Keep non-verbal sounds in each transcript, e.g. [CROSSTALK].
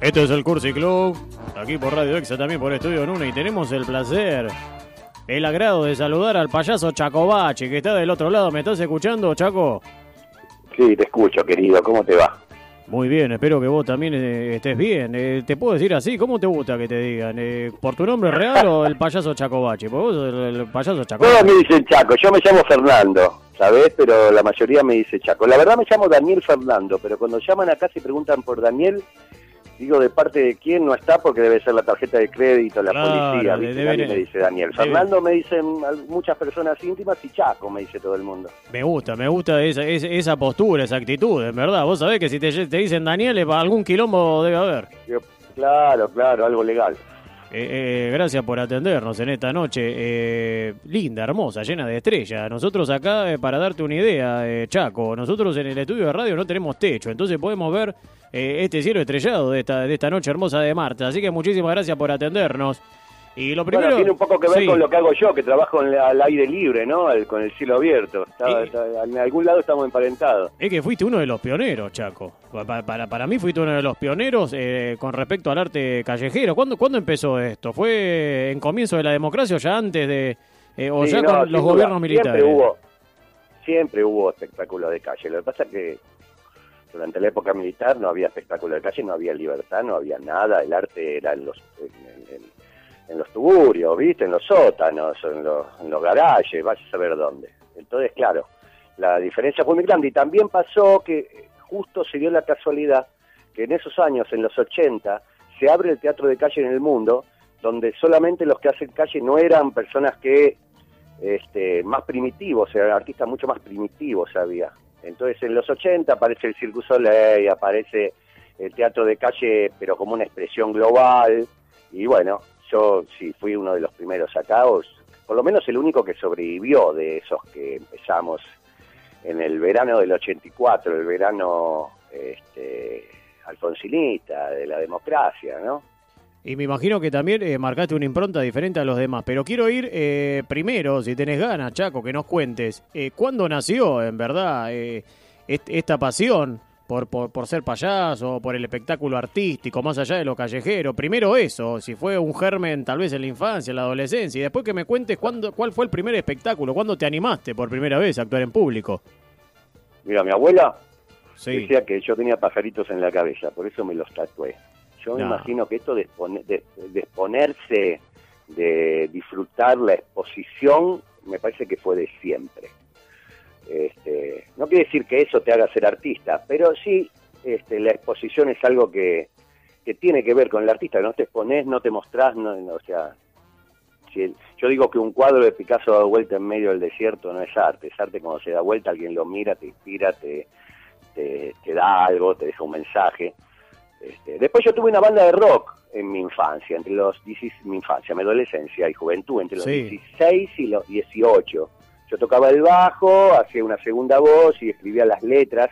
Esto es el Cursi Club, aquí por Radio Exa, también por Estudio Nuna, y tenemos el placer, el agrado de saludar al payaso Chacobachi, que está del otro lado. ¿Me estás escuchando, Chaco? Sí, te escucho, querido. ¿Cómo te va? Muy bien, espero que vos también eh, estés bien. Eh, ¿Te puedo decir así? ¿Cómo te gusta que te digan? Eh, ¿Por tu nombre real o el payaso Chacobachi? Porque vos sos el, el payaso Chacobachi. Todos me dicen Chaco. Yo me llamo Fernando, ¿sabés? Pero la mayoría me dice Chaco. La verdad me llamo Daniel Fernando, pero cuando llaman acá se preguntan por Daniel, digo de parte de quién no está porque debe ser la tarjeta de crédito, la Claro, policía. ¿viste? Nadie me dice Daniel. Fernando me dicen muchas personas íntimas y Chaco me dice todo el mundo. Me gusta, me gusta esa, esa, postura, esa actitud, en verdad. Vos sabés que si te, te dicen Daniel, algún quilombo debe haber. Claro, claro, algo legal. Eh, eh, gracias por atendernos en esta noche. eh, linda, hermosa, llena de estrellas. Nosotros acá, eh, para darte una idea, eh, Chaco, nosotros en el estudio de radio no tenemos techo, entonces podemos ver eh, este cielo estrellado de esta, de esta noche hermosa de Marta. Así que muchísimas gracias por atendernos. Y lo primero... Bueno, tiene un poco que ver Sí. con lo que hago yo, que trabajo en la- al aire libre, ¿no? El- con el cielo abierto. Está- Sí. está- en algún lado estamos emparentados. Es que fuiste uno de los pioneros, Chaco. Pa- pa- Para, para, mí fuiste uno de los pioneros eh, con respecto al arte callejero. ¿Cuándo, ¿Cuándo empezó esto? ¿Fue en comienzo de la democracia o ya antes de... eh, o Sí, ya no, con los duda. gobiernos militares? Siempre hubo, siempre hubo espectáculo de calle. Lo que pasa es que durante la época militar no había espectáculo de calle, no había libertad, no había nada. El arte era en los, en, en- en los tuburios, ¿viste? En los sótanos, en los, en los garajes, vaya a saber dónde. Entonces, claro, la diferencia fue muy grande. Y también pasó que eh, justo se dio la casualidad que en esos años, en los 80, se abre el teatro de calle en el mundo, donde solamente los que hacen calle no eran personas que este, más primitivos, eran artistas mucho más primitivos había. Entonces en los 80 aparece el Circus Soleil, aparece el teatro de calle, pero como una expresión global. Y bueno, yo sí fui uno de los primeros o por lo menos el único que sobrevivió de esos que empezamos en el verano del 84, el verano este, alfonsinista, de la democracia, ¿no? Y me imagino que también eh, marcaste una impronta diferente a los demás. Pero quiero ir eh, primero, si tenés ganas, Chaco, que nos cuentes. Eh, ¿Cuándo nació, en verdad, eh, est- esta pasión por, por, por ser payaso, por el espectáculo artístico, más allá de lo callejero? Primero eso, si fue un germen tal vez en la infancia, en la adolescencia. Y después que me cuentes cuándo, cuál fue el primer espectáculo, cuándo te animaste por primera vez a actuar en público. Mira, mi abuela Sí. decía que yo tenía pajaritos en la cabeza, por eso me los tatué. Yo me No. imagino que esto de, de- de exponerse, de disfrutar la exposición, me parece que fue de siempre. Este, no quiere decir que eso te haga ser artista, pero sí este, la exposición es algo que, que tiene que ver con el artista, no te expones, no te mostrás, no, no, o sea, si el- yo digo que un cuadro de Picasso dado vuelta en medio del desierto no es arte, es arte cuando se da vuelta, alguien lo mira, te inspira, te, te, te da algo, te deja un mensaje. Este, después yo tuve una banda de rock en mi infancia, entre los 16, mi infancia, mi adolescencia y juventud, entre los Sí. 16 y los 18. Yo tocaba el bajo, hacía una segunda voz y escribía las letras.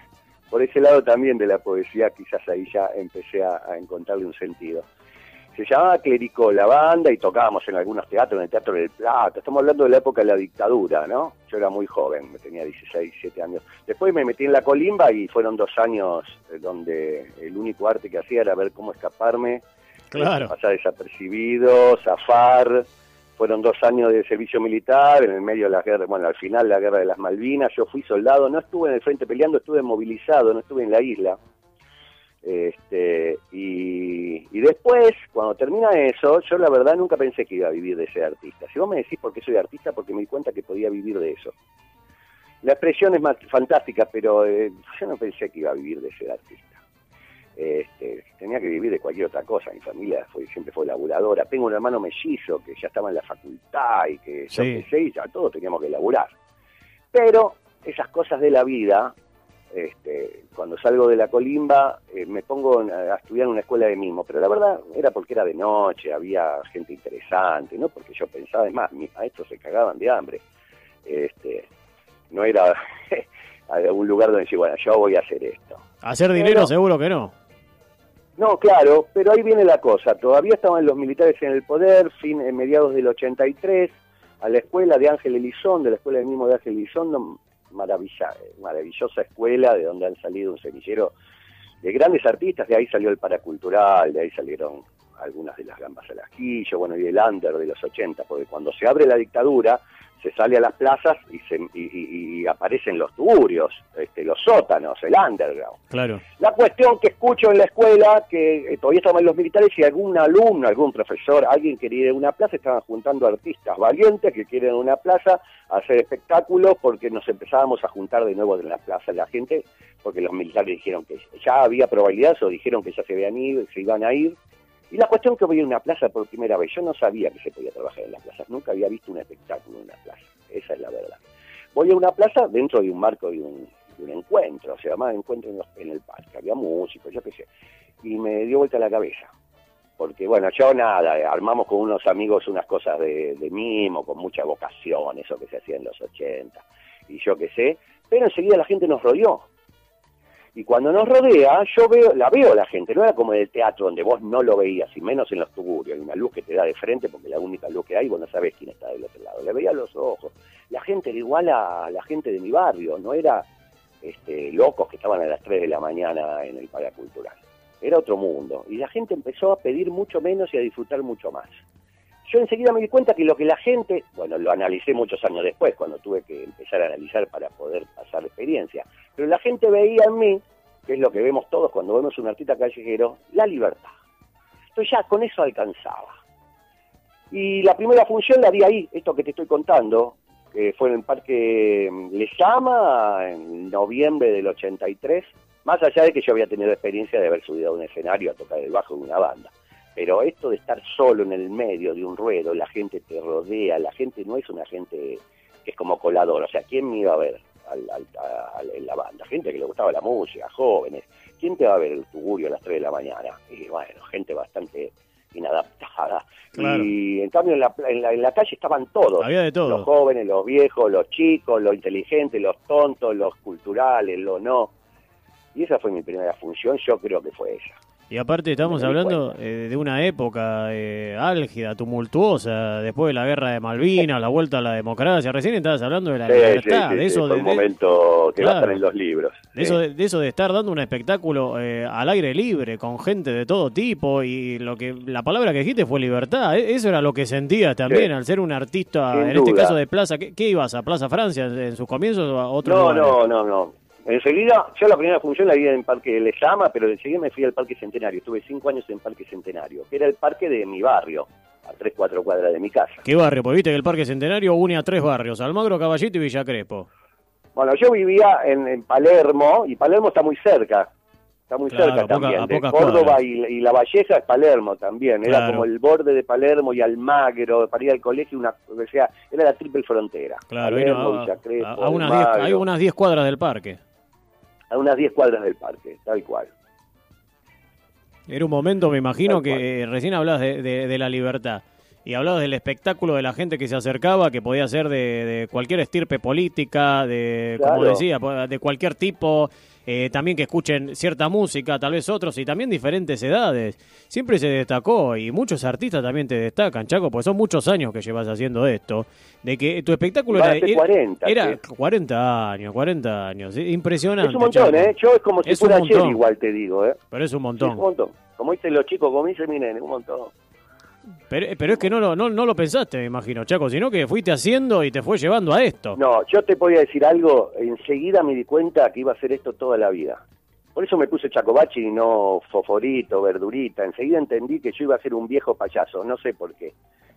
Por ese lado también de la poesía, quizás ahí ya empecé a, a encontrarle un sentido. Se llamaba Clericó la banda y tocábamos en algunos teatros, en el Teatro del Plata. Estamos hablando de la época de la dictadura, ¿no? Yo era muy joven, me tenía 16, 17 años. Después me metí en la colimba y fueron dos años eh, donde el único arte que hacía era ver cómo escaparme, Claro. pasar desapercibido, zafar. Fueron dos años de servicio militar, en el medio de la guerra, bueno, al final la guerra de las Malvinas. Yo fui soldado, no estuve en el frente peleando, estuve movilizado, no estuve en la isla. Este, y, y después, cuando termina eso, yo la verdad nunca pensé que iba a vivir de ser artista. Si vos me decís por qué soy artista, porque me di cuenta que podía vivir de eso. La expresión es fantástica, pero eh, yo no pensé que iba a vivir de ser artista. Este, tenía que vivir de cualquier otra cosa. Mi familia fue, siempre fue laburadora. Tengo un hermano mellizo que ya estaba en la facultad y que yo Sí. qué sé, y ya todos teníamos que laburar. Pero esas cosas de la vida, este, cuando salgo de la colimba, eh, me pongo a estudiar en una escuela de mimo, pero la verdad era porque era de noche, había gente interesante, no porque yo pensaba, es más, mis maestros se cagaban de hambre. Este, no era [LAUGHS] un lugar donde decir, bueno, yo voy a hacer esto. Hacer dinero Pero- seguro que no. No, claro, pero ahí viene la cosa. Todavía estaban los militares en el poder, fin, en mediados del 83, a la escuela de Ángel Elizondo, la escuela del mismo de Ángel Elizondo, maravilla, maravillosa escuela de donde han salido un semillero de grandes artistas, de ahí salió el paracultural, de ahí salieron algunas de las gambas al ajillo, bueno, y el under de los 80, porque cuando se abre la dictadura, se sale a las plazas y, se, y, aparecen los tuburios, este, los sótanos, el underground. Claro. La cuestión que escucho en la escuela, que eh, todavía estaban los militares y algún alumno, algún profesor, alguien quería ir a una plaza, estaban juntando artistas valientes que quieren una plaza a hacer espectáculos porque nos empezábamos a juntar de nuevo en la plaza la gente, porque los militares dijeron que ya había probabilidades o dijeron que ya se, habían ido, se iban a ir y la cuestión que voy a una plaza por primera vez, yo no sabía que se podía trabajar en las plazas, nunca había visto un espectáculo en una plaza, esa es la verdad. Voy a una plaza dentro de un marco de un, encuentro, o sea, más encuentro en, el parque, había músicos, yo qué sé, y me dio vuelta la cabeza. Porque bueno, yo nada, armamos con unos amigos unas cosas de, de mimo, con mucha vocación, eso que se hacía en los 80, y yo qué sé, pero enseguida la gente nos rodeó, y cuando nos rodea, yo veo, la veo la gente, no era como en el teatro donde vos no lo veías, y menos en los tuburios, hay una luz que te da de frente porque la única luz que hay, vos no sabés quién está del otro lado, le veía los ojos. La gente era igual a la gente de mi barrio, no era este, locos que estaban a las 3 de la mañana en el paracultural, era otro mundo, y la gente empezó a pedir mucho menos y a disfrutar mucho más yo enseguida me di cuenta que lo que la gente, bueno, lo analicé muchos años después, cuando tuve que empezar a analizar para poder pasar experiencia, pero la gente veía en mí, que es lo que vemos todos cuando vemos un artista callejero, la libertad. Entonces ya con eso alcanzaba. Y la primera función la vi ahí, esto que te estoy contando, que fue en el Parque Lezama, en noviembre del 83, más allá de que yo había tenido experiencia de haber subido a un escenario a tocar el bajo de una banda. Pero esto de estar solo en el medio de un ruedo, la gente te rodea, la gente no es una gente que es como colador, o sea, ¿quién me iba a ver en la banda? Gente que le gustaba la música, jóvenes. ¿Quién te va a ver el tugurio a las 3 de la mañana? Y bueno, gente bastante inadaptada. Y en cambio en la, en, la, calle estaban todos. Había de todo. Los jóvenes, los viejos, los chicos, los inteligentes, los tontos, los culturales, los no. Y esa fue mi primera función, yo creo que fue esa. Y aparte estamos hablando eh, de una época eh, álgida, tumultuosa, después de la guerra de Malvinas, la vuelta a la democracia. Recién estabas hablando de la libertad, de eso de, un momento que va a estar en los libros. De eso, de, eso de estar dando un espectáculo eh, al aire libre con gente de todo tipo y lo que la palabra que dijiste fue libertad. E, eso era lo que sentías también al ser un artista, en este caso de Plaza. ¿Qué, ibas a Plaza Francia en sus comienzos o a otro No, no, no, no. Enseguida, yo la primera función la vi en Parque Lezama, pero enseguida me fui al Parque Centenario. Estuve cinco años en Parque Centenario, que era el parque de mi barrio, a tres, cuatro cuadras de mi casa. ¿Qué barrio? Pues viste que el Parque Centenario une a tres barrios, Almagro, Caballito y Villa Crespo. Bueno, yo vivía en, Palermo, y Palermo está muy cerca, está muy cerca también. de Córdoba y, La Valleja es Palermo también. Era como el borde de Palermo y Almagro, para ir al colegio, una, o sea, era la triple frontera. Claro, Palermo, a, unas hay unas 10 cuadras del parque a unas 10 cuadras del parque, tal cual. Era un momento, me imagino, que recién hablabas de, la libertad y hablabas del espectáculo de la gente que se acercaba, que podía ser de, cualquier estirpe política, de, como decía, de cualquier tipo, eh, también que escuchen cierta música, tal vez otros, y también diferentes edades. Siempre se destacó, y muchos artistas también te destacan, Chaco, pues son muchos años que llevas haciendo esto, de que tu espectáculo era, 40, era 40 años, 40 años, impresionante. Es un montón, ¿eh? Yo es como si fuera ayer igual, te digo, ¿eh? Pero es un montón. es un montón. Como dicen los chicos, como dicen mi nene, un montón. Pero, pero, es que no lo, no, no lo pensaste, me imagino, Chaco, sino que fuiste haciendo y te fue llevando a esto. No, yo te podía decir algo, enseguida me di cuenta que iba a hacer esto toda la vida. Por eso me puse Chacobachi y no Foforito, Verdurita. Enseguida entendí que yo iba a ser un viejo payaso, no sé por qué.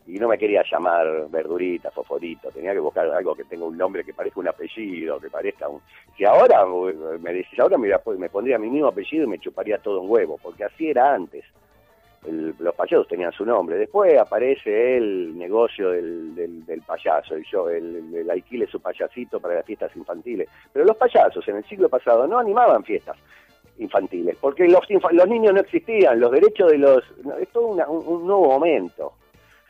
Y no me quería llamar Verdurita, Foforito. Tenía que buscar algo que tenga un nombre que parezca un apellido, que parezca un... Si ahora me decís, ahora me, me pondría mi mismo apellido y me chuparía todo un huevo, porque así era antes los payasos tenían su nombre. Después aparece el negocio del, del, payaso, el, yo, el, el alquile su payasito para las fiestas infantiles. Pero los payasos en el siglo pasado no animaban fiestas infantiles, porque los, los niños no existían, los derechos de los... Es todo un, nuevo momento.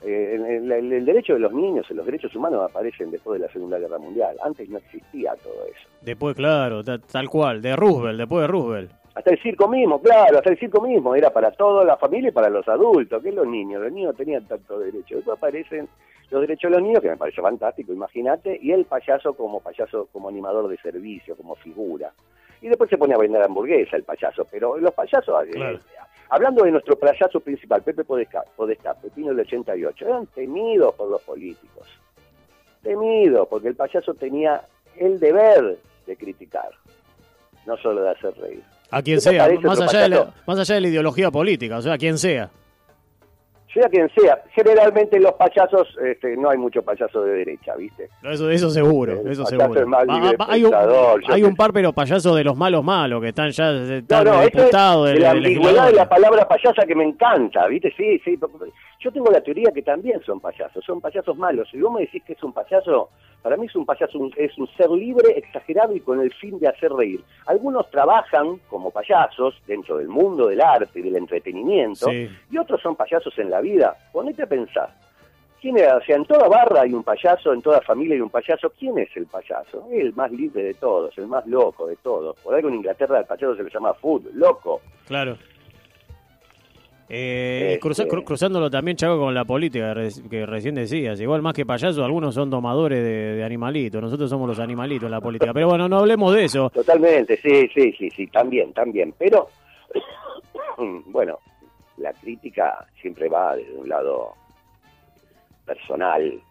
Eh, el, derecho de los niños, los derechos humanos aparecen después de la Segunda Guerra Mundial. Antes no existía todo eso. Después, claro, tal cual, de Roosevelt, después de Roosevelt. Hasta el circo mismo, claro, hasta el circo mismo, era para toda la familia y para los adultos, que los niños, los niños tenían tanto derecho. Después aparecen los derechos de los niños, que me parece fantástico, imagínate, y el payaso como payaso, como animador de servicio, como figura. Y después se pone a vender hamburguesa el payaso, pero los payasos, eh, hablando de nuestro payaso principal, Pepe Podestá, Podestá Pepino del 88, eran temidos por los políticos, temidos, porque el payaso tenía el deber de criticar, no solo de hacer reír. A quien sea, más allá, de la, más allá de la ideología política, o sea, a quien sea sea quien sea. Generalmente los payasos, este, no hay mucho payaso de derecha, ¿viste? eso, eso seguro, eso seguro. hay, un, hay un, par, pero payasos de los malos malos, que están ya están no, no, diputados. de la ambigüedad de la palabra payasa que me encanta, ¿viste? Sí, sí. Yo tengo la teoría que también son payasos, son payasos malos. Si vos me decís que es un payaso para mí es un payaso, es un ser libre, exagerado y con el fin de hacer reír. Algunos trabajan como payasos dentro del mundo del arte y del entretenimiento, y otros son payasos en la vida. Ponete a pensar. ¿Quién era? O sea, en toda barra hay un payaso, en toda familia hay un payaso. ¿Quién es el payaso? el más libre de todos, el más loco de todos. Por algo en Inglaterra el payaso se le llama food, loco. Claro. Eh, este, cruzándolo también, Chaco, con la política que recién decías. Igual más que payasos, algunos son domadores de, animalitos. Nosotros somos los animalitos en la política. Pero bueno, no hablemos de eso. Totalmente, sí, sí, sí, sí, también, también. Pero, [COUGHS] bueno, la crítica siempre va desde un lado personal.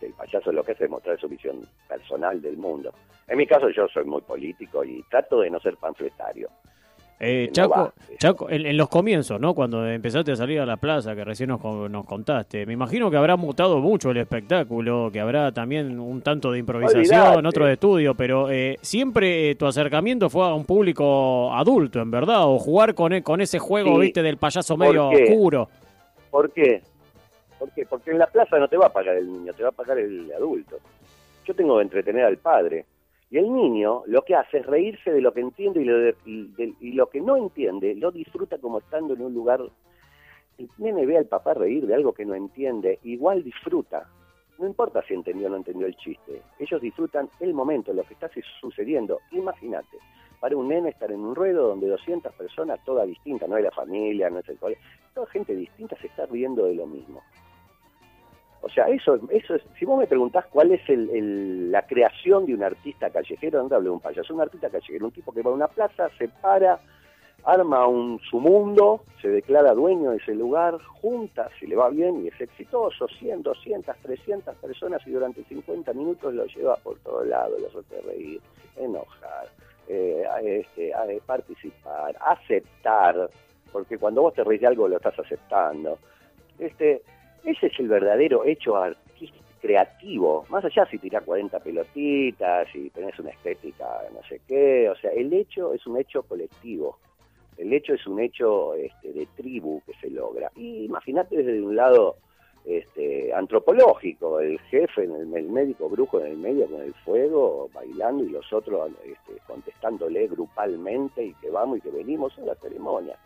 El payaso lo que hace es mostrar su visión personal del mundo. En mi caso, yo soy muy político y trato de no ser panfletario. Eh, Chaco, Chaco en, los comienzos, ¿no? Cuando empezaste a salir a la plaza, que recién nos, nos, contaste, me imagino que habrá mutado mucho el espectáculo, que habrá también un tanto de improvisación, otro de estudio, pero eh, siempre tu acercamiento fue a un público adulto, en verdad, o jugar con, e, con ese juego, viste, del payaso medio oscuro. ¿Por qué? ¿Por qué? Porque en la plaza no te va a pagar el niño, te va a pagar el adulto. Yo tengo que entretener al padre y el niño lo que hace es reírse de lo que entiende y lo, y lo que no entiende, lo disfruta como estando en un lugar. El nene ve al papá reír de algo que no entiende, igual disfruta. No importa si entendió o no entendió el chiste. Ellos disfrutan el momento, lo que está sucediendo. Imagínate, para un nene estar en un ruedo donde 200 personas, todas distintas, no es la familia, no es el colegio, toda gente distinta se está riendo de lo mismo. O sea, eso, eso es, si vos me preguntás cuál es el, la creación de un artista callejero, no hablo de un payaso, un artista callejero, un tipo que va a una plaza, se para, arma un, su mundo, se declara dueño de ese lugar, junta, si le va bien y es exitoso, 100, 200, 300 personas y durante 50 minutos lo lleva por todo lado, lo hace reír, enojar, eh, este, a participar, aceptar, porque cuando vos te reís de algo lo estás aceptando. Este, ese es el verdadero hecho artístico, creativo, más allá si tirás 40 pelotitas, si tenés una estética no sé qué, o sea, el hecho es un hecho colectivo, el hecho es un hecho este, de tribu que se logra. Y imagínate desde un lado este, antropológico, el jefe, el, médico brujo en el medio con el fuego, bailando y los otros este, contestándole grupalmente y que vamos y que venimos a la ceremonia.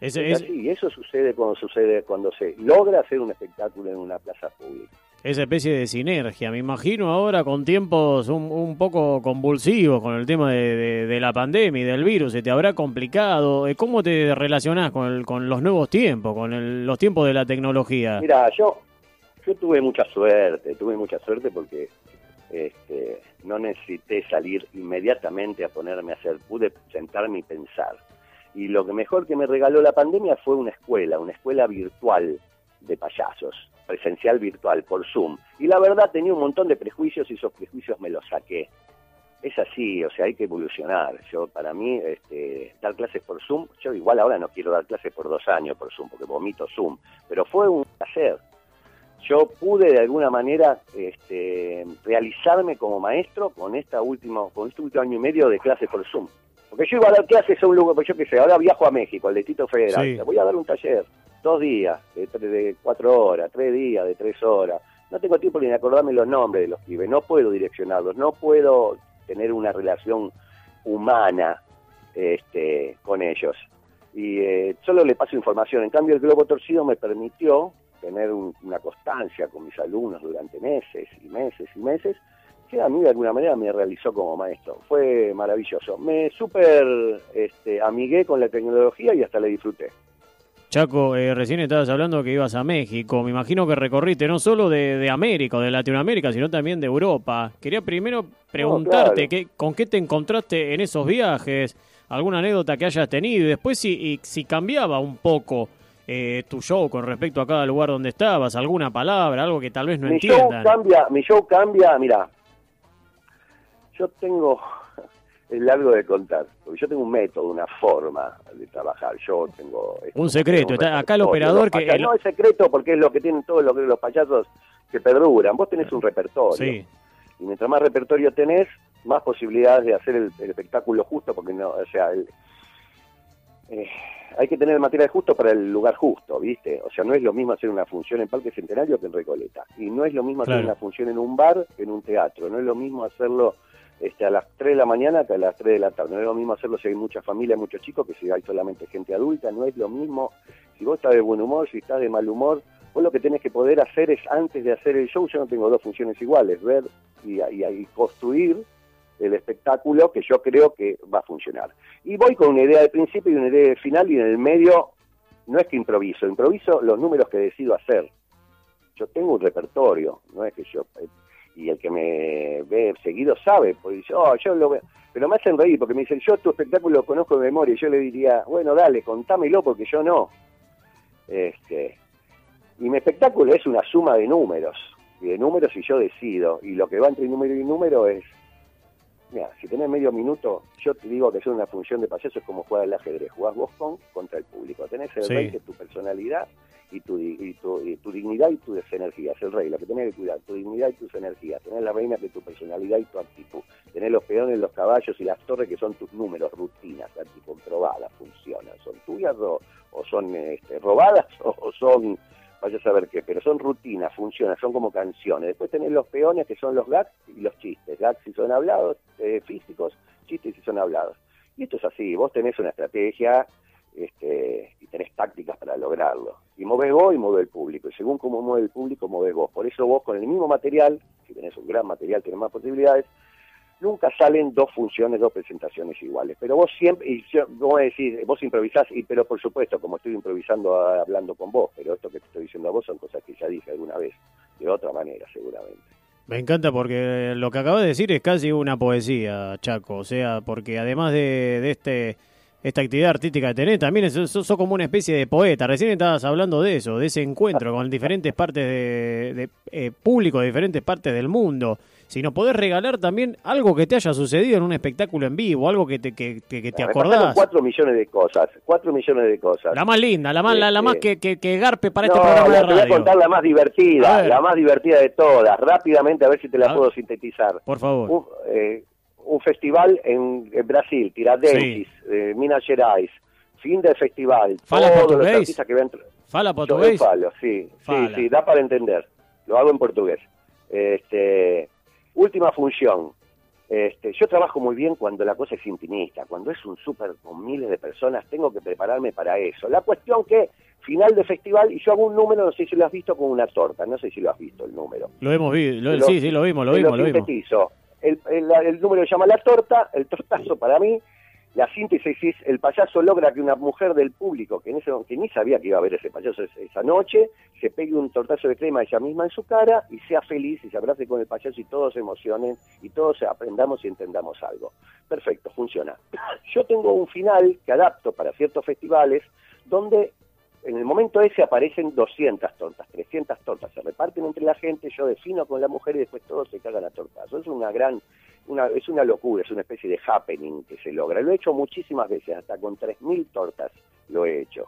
Y eso sucede cuando sucede cuando se logra hacer un espectáculo en una plaza pública. Esa especie de sinergia, me imagino ahora con tiempos un, poco convulsivos con el tema de, la pandemia y del virus, ¿se te habrá complicado? Eh, ¿Cómo te relacionás con, con los nuevos tiempos, con los tiempos de la tecnología? Mira, yo, yo tuve mucha suerte, tuve mucha suerte porque este, no necesité salir inmediatamente a ponerme a hacer, pude sentarme y pensar y lo que mejor que me regaló la pandemia fue una escuela, una escuela virtual de payasos, presencial virtual por Zoom. Y la verdad tenía un montón de prejuicios y esos prejuicios me los saqué. Es así, o sea, hay que evolucionar. Yo, para mí, este, dar clases por Zoom, yo igual ahora no quiero dar clases por dos años por Zoom, porque vomito Zoom, pero fue un placer. Yo pude de alguna manera este, realizarme como maestro con, esta última, con este último año y medio de clases por Zoom. Porque yo iba a dar clases a un lugar, pues yo qué sé, ahora viajo a México, al Distrito Federal. Voy a dar un taller, dos días, de, cuatro horas, tres días, de tres horas. No tengo tiempo ni de acordarme los nombres de los pibes, no puedo direccionarlos, no puedo tener una relación humana este, con ellos. Y eh, solo le paso información. En cambio, el globo torcido me permitió tener una constancia con mis alumnos durante meses y meses y meses que a mí de alguna manera me realizó como maestro. Fue maravilloso. Me súper este, amigué con la tecnología y hasta le disfruté. Chaco, eh, recién estabas hablando que ibas a México. Me imagino que recorriste no solo de, de América o de Latinoamérica, sino también de Europa. Quería primero preguntarte qué, con qué te encontraste en esos viajes, alguna anécdota que hayas tenido y después si, si cambiaba un poco eh, tu show con respecto a cada lugar donde estabas, alguna palabra, algo que tal vez no mi entiendan. Show cambia, mi show cambia, mira, yo tengo [LAUGHS] es largo de contar, porque yo tengo un método, una forma de trabajar. Yo tengo un secreto. está acá el operador que no es secreto porque es lo que tienen todos los, los payasos que perduran. Vos tenés un repertorio. Sí. Y mientras más repertorio tenés, más posibilidades de hacer el, espectáculo justo, porque no, o sea, eh, hay que tener el material justo para el lugar justo, ¿viste? O sea, no es lo mismo hacer una función en Parque Centenario que en Recoleta. Y no es lo mismo hacer una función en un bar que en un teatro. No es lo mismo hacerlo este, a las 3 de la mañana que a las 3 de la tarde. No es lo mismo hacerlo si hay mucha familia, muchos chicos, que si hay solamente gente adulta. No es lo mismo si vos estás de buen humor, si estás de mal humor. Vos lo que tenés que poder hacer es, antes de hacer el show, yo no tengo dos funciones iguales, ver y, y construir el espectáculo que yo creo que va a funcionar. Y voy con una idea de principio y una idea de final y en el medio no es que improviso, improviso los números que decido hacer. Yo tengo un repertorio, no es que yo y el que me ve seguido sabe, dice, oh, yo lo veo. Pero me hacen reír porque me dicen, yo tu espectáculo lo conozco de memoria. Y yo le diría, bueno, dale, contámelo porque yo no. Este, y mi espectáculo es una suma de números. Y de números y yo decido. Y lo que va entre número y número es, mira, si tenés medio minuto, yo te digo que es una función de payaso es como jugar al ajedrez. Jugás vos con contra el público. Tenés el rey que tu personalidad y tu, y tu, y tu dignidad y tus energías, el rey, lo que tenés que cuidar, tu dignidad y tus energías, tener la reina que tu personalidad y tu actitud, tener los peones, los caballos y las torres que son tus números, rutinas, comprobadas, funcionan, son tuyas o, son este, robadas [LAUGHS] o, son, vaya a saber qué, pero son rutinas, funcionan, son como canciones. Después tenés los peones que son los gags y los chistes, gags si son hablados, eh, físicos, chistes si son hablados. Y esto es así, vos tenés una estrategia este, y tenés tácticas para lograrlo. Y moves vos y mueve el público. Y según cómo mueve el público, mueves vos. Por eso vos con el mismo material, si tenés un gran material, tenés más posibilidades, nunca salen dos funciones, dos presentaciones iguales. Pero vos siempre, y yo, vos decís, vos improvisás, y, pero por supuesto, como estoy improvisando hablando con vos, pero esto que te estoy diciendo a vos son cosas que ya dije alguna vez, de otra manera seguramente. Me encanta porque lo que acabo de decir es casi una poesía, Chaco. O sea, porque además de, de este esta actividad artística que tenés, también sos, como una especie de poeta. Recién estabas hablando de eso, de ese encuentro con diferentes partes de, eh, público de diferentes partes del mundo. Si nos podés regalar también algo que te haya sucedido en un espectáculo en vivo, algo que te, que, que, te acordás. Cuatro millones de cosas, cuatro millones de cosas. La más linda, la más, la, más que, que, garpe para este programa de radio. Te voy a contar la más divertida, la más divertida de todas. Rápidamente, a ver si te la puedo sintetizar. Por favor. Eh, un festival en, Brasil, Tiradentes, eh, Minas Gerais, fin del festival. ¿Fala todos portugués? los artistas que ven... ¿Fala portugués? Falo, sí, sí, sí, da para entender. Lo hago en portugués. Este, última función. Este, yo trabajo muy bien cuando la cosa es intimista, cuando es un súper con miles de personas, tengo que prepararme para eso. La cuestión que final de festival y yo hago un número, no sé si lo has visto, con una torta, no sé si lo has visto el número. Lo hemos visto, sí, sí, lo vimos, lo vimos, lo, lo vimos el, el, número se llama La Torta, el tortazo para mí, la síntesis es el payaso logra que una mujer del público, que, en ese, que ni sabía que iba a ver ese payaso esa noche, se pegue un tortazo de crema ella misma en su cara y sea feliz y se abrace con el payaso y todos se emocionen y todos aprendamos y entendamos algo. Perfecto, funciona. [LAUGHS] Yo tengo un final que adapto para ciertos festivales donde en el momento ese aparecen 200 tortas, 300 tortas, se reparten entre la gente, yo defino con la mujer y después todos se cagan a tortas. Eso es una gran, una, es una locura, es una especie de happening que se logra. Lo he hecho muchísimas veces, hasta con 3.000 tortas lo he hecho.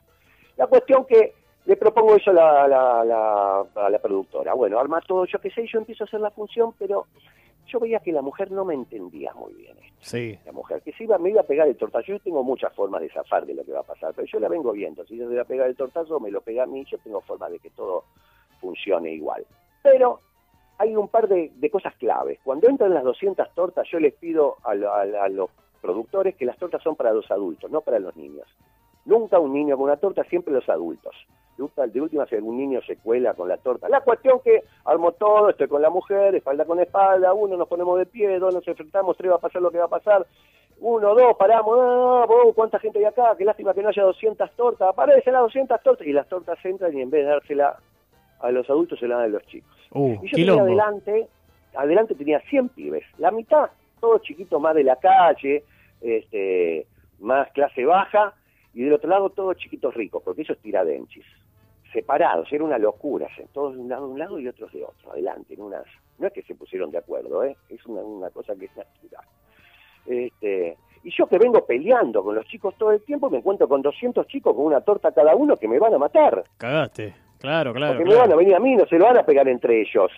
La cuestión que le propongo eso a la, a la productora. Bueno, arma todo, yo qué sé, yo empiezo a hacer la función, pero yo veía que la mujer no me entendía muy bien esto. Sí. La mujer, que se iba, me iba a pegar el tortazo. Yo tengo muchas formas de zafar de lo que va a pasar, pero yo la vengo viendo. Si yo se voy a pegar el tortazo, me lo pega a mí, yo tengo forma de que todo funcione igual. Pero hay un par de, cosas claves. Cuando entran las 200 tortas, yo les pido a, los productores que las tortas son para los adultos, no para los niños. Nunca un niño con una torta, siempre los adultos. De última, si algún niño se cuela con la torta. La cuestión que armo todo, estoy con la mujer, espalda con espalda, uno nos ponemos de pie, dos nos enfrentamos, tres va a pasar lo que va a pasar. Uno, dos, paramos, ah, ¿cuánta gente hay acá? Qué lástima que no haya 200 tortas. Aparecen las 200 tortas. Y las tortas entran y en vez de dársela a los adultos se la dan a los chicos. Uh, y yo tenía adelante, adelante tenía 100 pibes. La mitad, todos chiquitos más de la calle, este, más clase baja, y del otro lado todos chiquitos ricos, porque es tiradenchis. Separados, era una locura, todos de un lado de un lado y otros de otro, adelante, en unas, no es que se pusieron de acuerdo, ¿eh? es una, una cosa que es natural. Este, y yo que vengo peleando con los chicos todo el tiempo, me encuentro con 200 chicos con una torta cada uno que me van a matar. Cagaste, claro, claro. Porque me van a venir a mí, no se lo van a pegar entre ellos.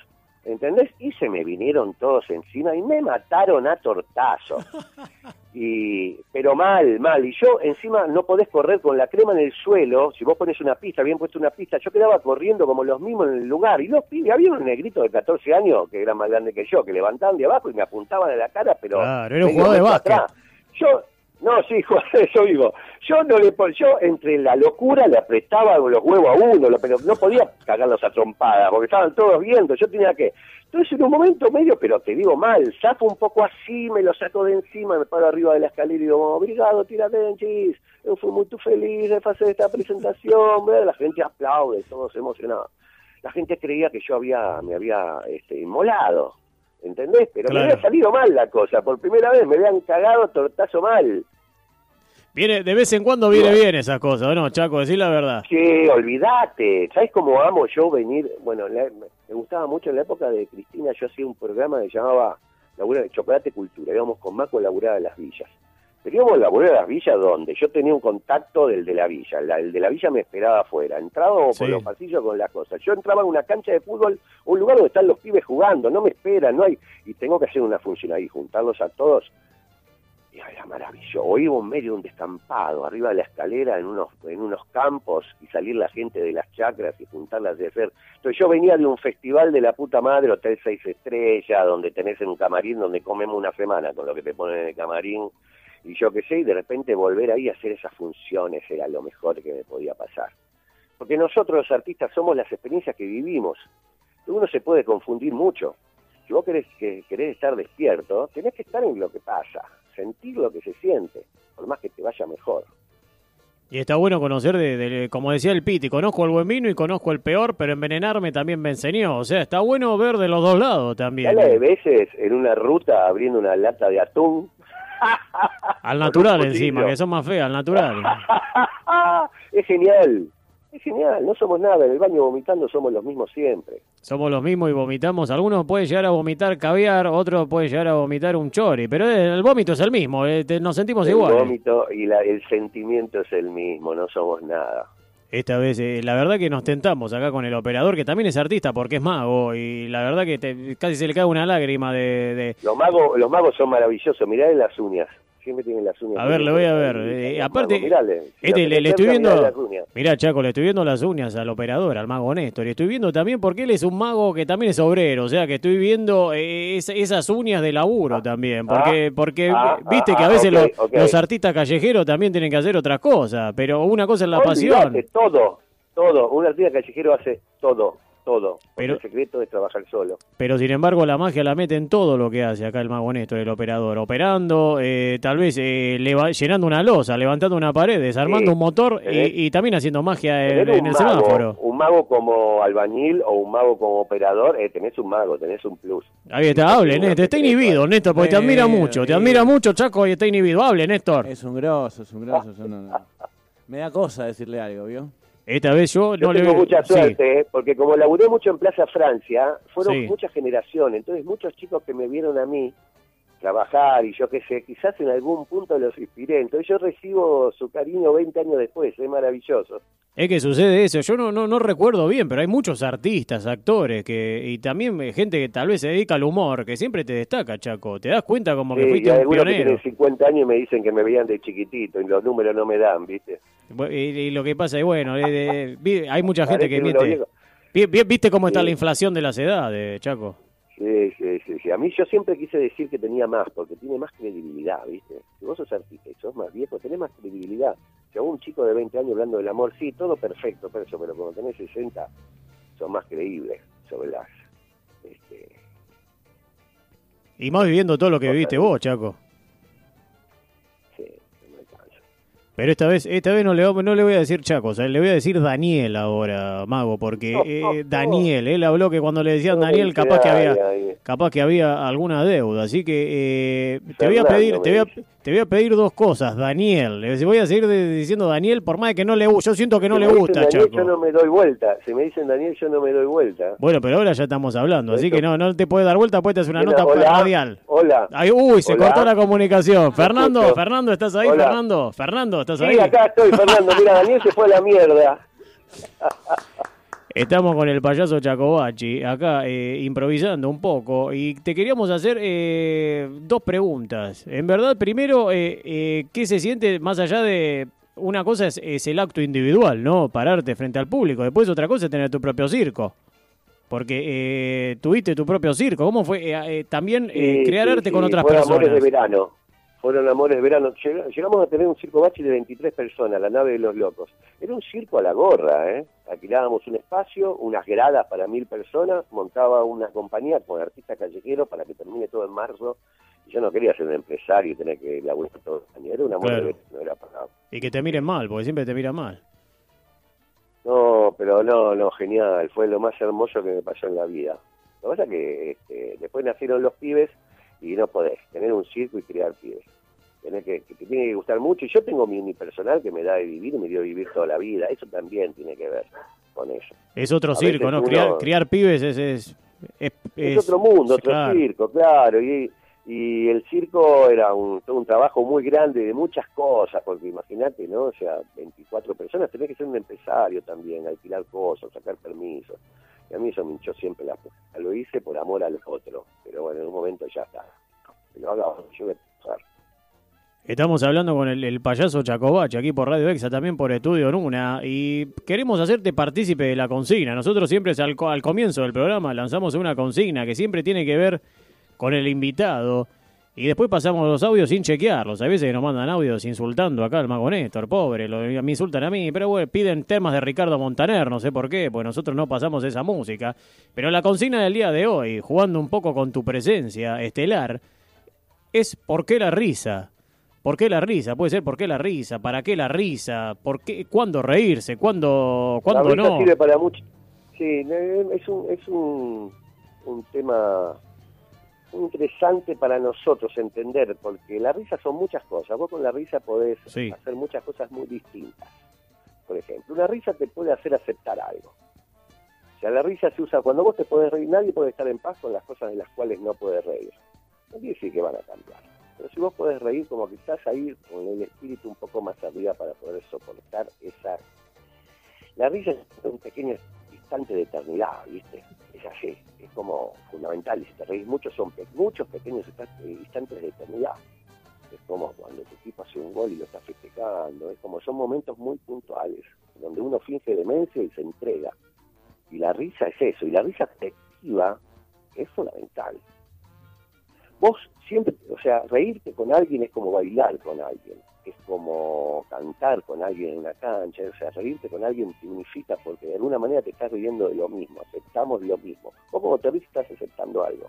¿Entendés? Y se me vinieron todos encima y me mataron a tortazo. [LAUGHS] Y, pero mal, mal. Y yo encima no podés correr con la crema en el suelo. Si vos pones una pista, bien puesto una pista, yo quedaba corriendo como los mismos en el lugar. Y los pibes, había un negrito de 14 años que era más grande que yo, que levantaban de abajo y me apuntaban a la cara, pero... Claro, era un jugador de básquet. Yo, no, sí, [LAUGHS] eso digo. Yo no le yo entre la locura le apretaba los huevos a uno, pero no podía cagarlos a trompadas, porque estaban todos viendo. Yo tenía que. Entonces, en un momento medio, pero te digo mal, saco un poco así, me lo saco de encima, me paro arriba de la escalera y digo, obrigado, tírate chis. Yo fui muy feliz de hacer esta presentación. [LAUGHS] La gente aplaude, todos emocionados. La gente creía que yo había me había este, inmolado. ¿Entendés? Pero me había salido mal la cosa, por primera vez me habían cagado tortazo mal. Viene, de vez en cuando viene bien esa cosa, ¿no, Chaco? Decir la verdad. Sí, olvídate. ¿Sabes cómo amo yo venir? Bueno, me gustaba mucho en la época de Cristina, yo hacía un programa que llamaba Labura de Chocolate Cultura, íbamos con Maco a laburar a las villas. Teníamos la de las villas donde yo tenía un contacto del de la villa, el de la villa me esperaba afuera, entraba por los pasillos con las cosas. Yo entraba en una cancha de fútbol, un lugar donde están los pibes jugando, no me esperan, no hay, y tengo que hacer una función ahí, juntarlos a todos. Y era maravilloso. O iba en medio de un descampado, arriba de la escalera, en unos, en unos campos, y salir la gente de las chacras y juntarlas de hacer. Entonces yo venía de un festival de la puta madre, Hotel Seis Estrellas, donde tenés en un camarín donde comemos una semana con lo que te ponen en el camarín y yo qué sé, y de repente volver ahí a hacer esas funciones era lo mejor que me podía pasar. Porque nosotros los artistas somos las experiencias que vivimos. Uno se puede confundir mucho. Si vos querés, que, querés estar despierto, tenés que estar en lo que pasa, sentir lo que se siente, por más que te vaya mejor. Y está bueno conocer, de, como decía el Piti, conozco el buen vino y conozco el peor, pero envenenarme también me enseñó. O sea, está bueno ver de los dos lados también. de veces en una ruta abriendo una lata de atún [LAUGHS] al natural encima, que son más feas, al natural. [LAUGHS] es genial. Es genial, no somos nada, en el baño vomitando somos los mismos siempre. Somos los mismos y vomitamos. Algunos pueden llegar a vomitar caviar, otros pueden llegar a vomitar un chori, pero el vómito es el mismo, eh, nos sentimos igual. El vómito y el sentimiento es el mismo, no somos nada. Esta vez, eh, la verdad que nos tentamos acá con el operador, que también es artista porque es mago, y la verdad que casi se le cae una lágrima de... Los, magos, los magos son maravillosos, mirá en las uñas siempre tienen las uñas. A ver, le voy a ver. Eh, aparte, este, le, estoy viendo. Mirá, Chaco, le estoy viendo las uñas al operador, al mago Néstor. Y estoy viendo también porque él es un mago que también es obrero. O sea, que estoy viendo eh, esas uñas de laburo también. Porque, ah, porque ah, viste que a ah, veces los, artistas callejeros también tienen que hacer otras cosas. Pero una cosa es la pasión. Todo, todo. Un artista callejero hace todo todo. Pero, el secreto es trabajar solo. Pero sin embargo la magia la mete en todo lo que hace acá el mago Néstor, el operador. Operando, eh, tal vez eh, llenando una losa, levantando una pared, desarmando un motor y, también haciendo magia en, el semáforo. Un mago como albañil o un mago como operador, eh, tenés un mago, tenés un plus. Ahí está, hable, Néstor. Está inhibido, Néstor, porque te admira mucho. Te admira mucho, Chaco, y está inhibido. Hable, Néstor. Es un grosso, es un grosso. [LAUGHS] Me da cosa decirle algo, ¿vio? Esta vez yo, no tengo mucha suerte, porque como laburé mucho en Plaza Francia, fueron muchas generaciones, entonces muchos chicos que me vieron a mí trabajar y yo qué sé, quizás en algún punto los inspiré, entonces yo recibo su cariño 20 años después, es maravilloso. Es que sucede eso, yo no, no, no recuerdo bien, pero hay muchos artistas, actores, que y también gente que tal vez se dedica al humor, que siempre te destaca, Chaco, te das cuenta como que fuiste un pionero. Que tienen 50 años y me dicen que me veían de chiquitito y los números no me dan, ¿viste? Y, lo que pasa es, bueno, hay mucha [LAUGHS] gente que miente. ¿Viste cómo está la inflación de las edades, Chaco? Sí, A mí yo siempre quise decir que tenía más, porque tiene más credibilidad, ¿viste? Si vos sos artista y sos más viejo, tenés más credibilidad. Si a un chico de 20 años hablando del amor, sí, todo perfecto, pero, eso, pero cuando tenés 60 son más creíbles sobre las... Este, y más viviendo todo lo que viviste vos, Chaco. Pero esta vez, esta vez no le, no le voy a decir Chaco, le voy a decir Daniel ahora, Mago, porque [LAUGHS] eh, Daniel, él habló que cuando le decían Daniel, capaz que había, capaz que había alguna deuda, así que eh, te voy a pedir, te voy a, te voy a pedir dos cosas, Daniel. Voy a seguir diciendo Daniel, por más de que no le gusta. Yo siento que no le gusta, Chaco. Yo no me doy vuelta. Si me dicen Daniel, yo no me doy vuelta. Bueno, pero ahora ya estamos hablando, así que no, no te puedes dar vuelta, pues te hacer una nota radial. Hola. uy, se cortó la comunicación. Fernando, Fernando, ¿estás ahí, Fernando? Fernando, ¿estás ahí? Sí, acá estoy, Fernando. Mira, Daniel se fue a la mierda. [LAUGHS] Estamos con el payaso Chacobachi, acá eh, improvisando un poco, y te queríamos hacer eh, dos preguntas. En verdad, primero, eh, ¿qué se siente más allá de... Una cosa es, el acto individual, ¿no? Pararte frente al público. Después otra cosa es tener tu propio circo. Porque tuviste tu propio circo. ¿Cómo fue también crear arte con otras personas? de verano fueron amores de verano. Llegamos a tener un circo bachi de 23 personas, la nave de los locos. Era un circo a la gorra, ¿eh? Alquilábamos un espacio, unas gradas para mil personas, montaba una compañía con artistas callejeros para que termine todo en marzo. Y yo no quería ser un empresario y tener que laburar todo el año. Era un amor de verano, no era pagado. Y que te miren mal, porque siempre te miran mal. No, pero no, no, genial. Fue lo más hermoso que me pasó en la vida. Lo que pasa es que este, después nacieron los pibes y no podés tener un circo y criar pibes. Tenés que, te tiene que gustar mucho. Y yo tengo mi unipersonal que me da de vivir me dio de vivir toda la vida. Eso también tiene que ver con eso. Es otro circo, ¿no? Criar, pibes es... es, es, otro mundo, otro circo, claro. Y, y el circo era un, un trabajo muy grande de muchas cosas, porque imagínate, ¿no? O sea, 24 personas, tenés que ser un empresario también, alquilar cosas, sacar permisos. Y a mí eso me hinchó siempre la Lo hice por amor al otro, pero bueno, en un momento ya está. Lo hago, yo voy a Estamos hablando con el, payaso Chacobach aquí por Radio Exa, también por Estudio Nuna, y queremos hacerte partícipe de la consigna. Nosotros siempre al comienzo del programa lanzamos una consigna que siempre tiene que ver con el invitado. Y después pasamos los audios sin chequearlos. A veces nos mandan audios insultando acá al mago Néstor, pobre, lo, me insultan a mí, pero bueno, piden temas de Ricardo Montaner, no sé por qué, pues nosotros no pasamos esa música. Pero la consigna del día de hoy, jugando un poco con tu presencia estelar, es ¿por qué la risa? ¿Por qué la risa? Puede ser ¿por qué la risa? ¿Para qué la risa? ¿Por qué? ¿Cuándo reírse? ¿Cuándo, cuándo la no? sirve para mucho. Sí, es un, es un, un tema interesante para nosotros entender, porque la risa son muchas cosas. Vos con la risa podés hacer muchas cosas muy distintas. Por ejemplo, una risa te puede hacer aceptar algo. O sea, la risa se usa cuando vos te podés reír, nadie puede estar en paz con las cosas de las cuales no puedes reír. No quiere decir que van a cambiar. Pero si vos podés reír como que estás ahí con el espíritu un poco más arriba para poder soportar esa... La risa es un pequeño instante de eternidad, ¿viste? Es así, es como fundamental. Y si te reís mucho, son muchos pequeños instantes de eternidad. Es como cuando tu equipo hace un gol y lo está festejando. Es como son momentos muy puntuales, donde uno finge demencia y se entrega. Y la risa es eso. Y la risa afectiva es fundamental. Vos siempre, o sea, reírte con alguien es como bailar con alguien, es como cantar con alguien en una cancha, o sea, reírte con alguien te unifica porque de alguna manera te estás riendo de lo mismo, aceptamos lo mismo. Vos como te ríes estás aceptando algo.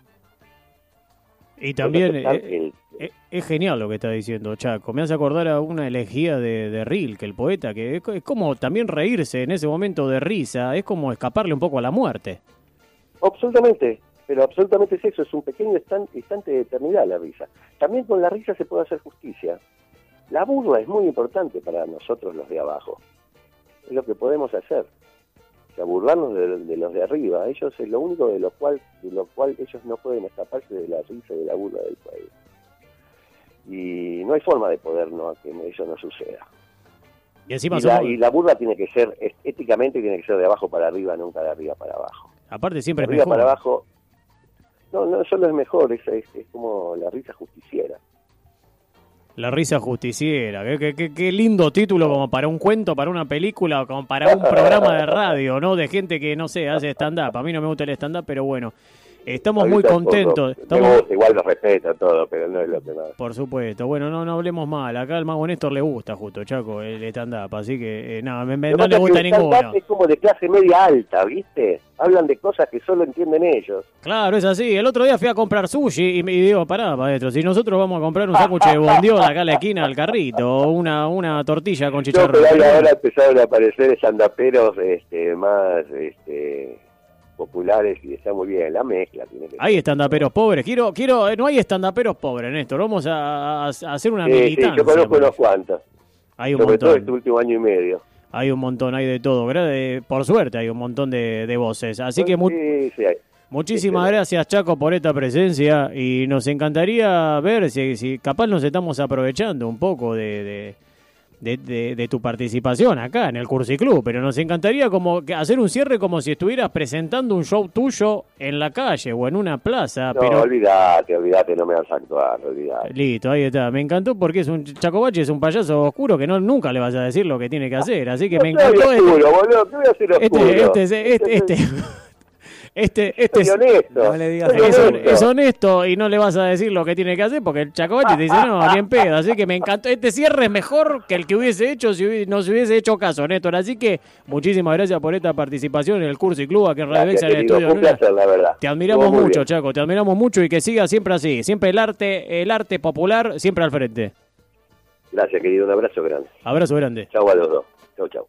Y también eh, eh, es, genial lo que está diciendo Chaco. Me hace acordar a una elegía de, de Rilke, el poeta, que es, es como también reírse en ese momento de risa, es como escaparle un poco a la muerte. Absolutamente, pero absolutamente es eso, es un pequeño instante de eternidad la risa. También con la risa se puede hacer justicia. La burla es muy importante para nosotros los de abajo. Es lo que podemos hacer. O sea, burlarnos de, los de arriba. Ellos es lo único de lo cual de lo cual ellos no pueden escaparse de la risa y de la burla del pueblo. Y no hay forma de poder no que eso no suceda. Y, encima la, y la burla tiene que ser, éticamente tiene que ser de abajo para arriba, nunca de arriba para abajo. Aparte siempre de arriba para abajo no, no solo es mejor, es, es, como la risa justiciera. La risa justiciera, qué, qué, qué, lindo título como para un cuento, para una película, como para un programa de radio, ¿no? De gente que, no sé, hace stand-up. A mí no me gusta el stand-up, pero bueno. Estamos muy Ahorita contentos. Estamos, gusta, igual lo respeto todo, pero no es lo que más. por supuesto. Bueno, no, no hablemos mal. Acá al mago Néstor le gusta justo, Chaco, el stand-up. Así que, eh, nada, me- me- no le gusta ninguno. Es como de clase media alta, ¿viste? Hablan de cosas que solo entienden ellos. Claro, es así. El otro día fui a comprar sushi y me digo, pará, maestro, si nosotros vamos a comprar un sándwich de bondiola acá a la esquina al carrito, o una, una tortilla con No, chicharrón. pero ahora, empezaron a aparecer sandaperos este, más este, populares y está muy bien. La mezcla tiene que Hay estandaperos pobres. Quiero, quiero, eh, no hay estandaperos pobres, Néstor. Vamos a, hacer una Sí, sí, militancia. yo conozco unos cuantos. Hay un Sobre todo este montón. último año y medio. Hay un montón, hay de todo. Por suerte hay un montón de, de voces. Así que Sí, sí, hay. muchísimas excelente. gracias, Chaco, por esta presencia. Y nos encantaría ver si, si capaz nos estamos aprovechando un poco de, de, de- de- de tu participación acá en el Cursiclub. Pero nos encantaría como hacer un cierre como si estuvieras presentando un show tuyo en la calle o en una plaza. No, pero olvídate, olvídate, no me vas a actuar, olvídate. Listo, ahí está. Me encantó porque es un Chacobache, es un payaso oscuro que no nunca le vas a decir lo que tiene que hacer. Así que me No encantó este, oscuro, boludo, ¿qué voy a ser oscuro? este, este, este, este, [LAUGHS] este, este Soy es, honesto. No le digas soy es, honesto. es honesto y no le vas a decir lo que tiene que hacer porque el Chacobache te dice no, ni en pedo. Así que me encantó. Este cierre es mejor que el que hubiese hecho si hubi- no se hubiese hecho caso, Néstor. Así que muchísimas gracias por esta participación en el curso y club aquí en Radio en el estudio. un placer, la verdad. Te admiramos mucho, bien. Chaco, te admiramos mucho y que siga siempre así, siempre el arte, el arte popular, siempre al frente. Gracias, querido, un abrazo grande. Abrazo grande. Chau a los dos. Chau, chau.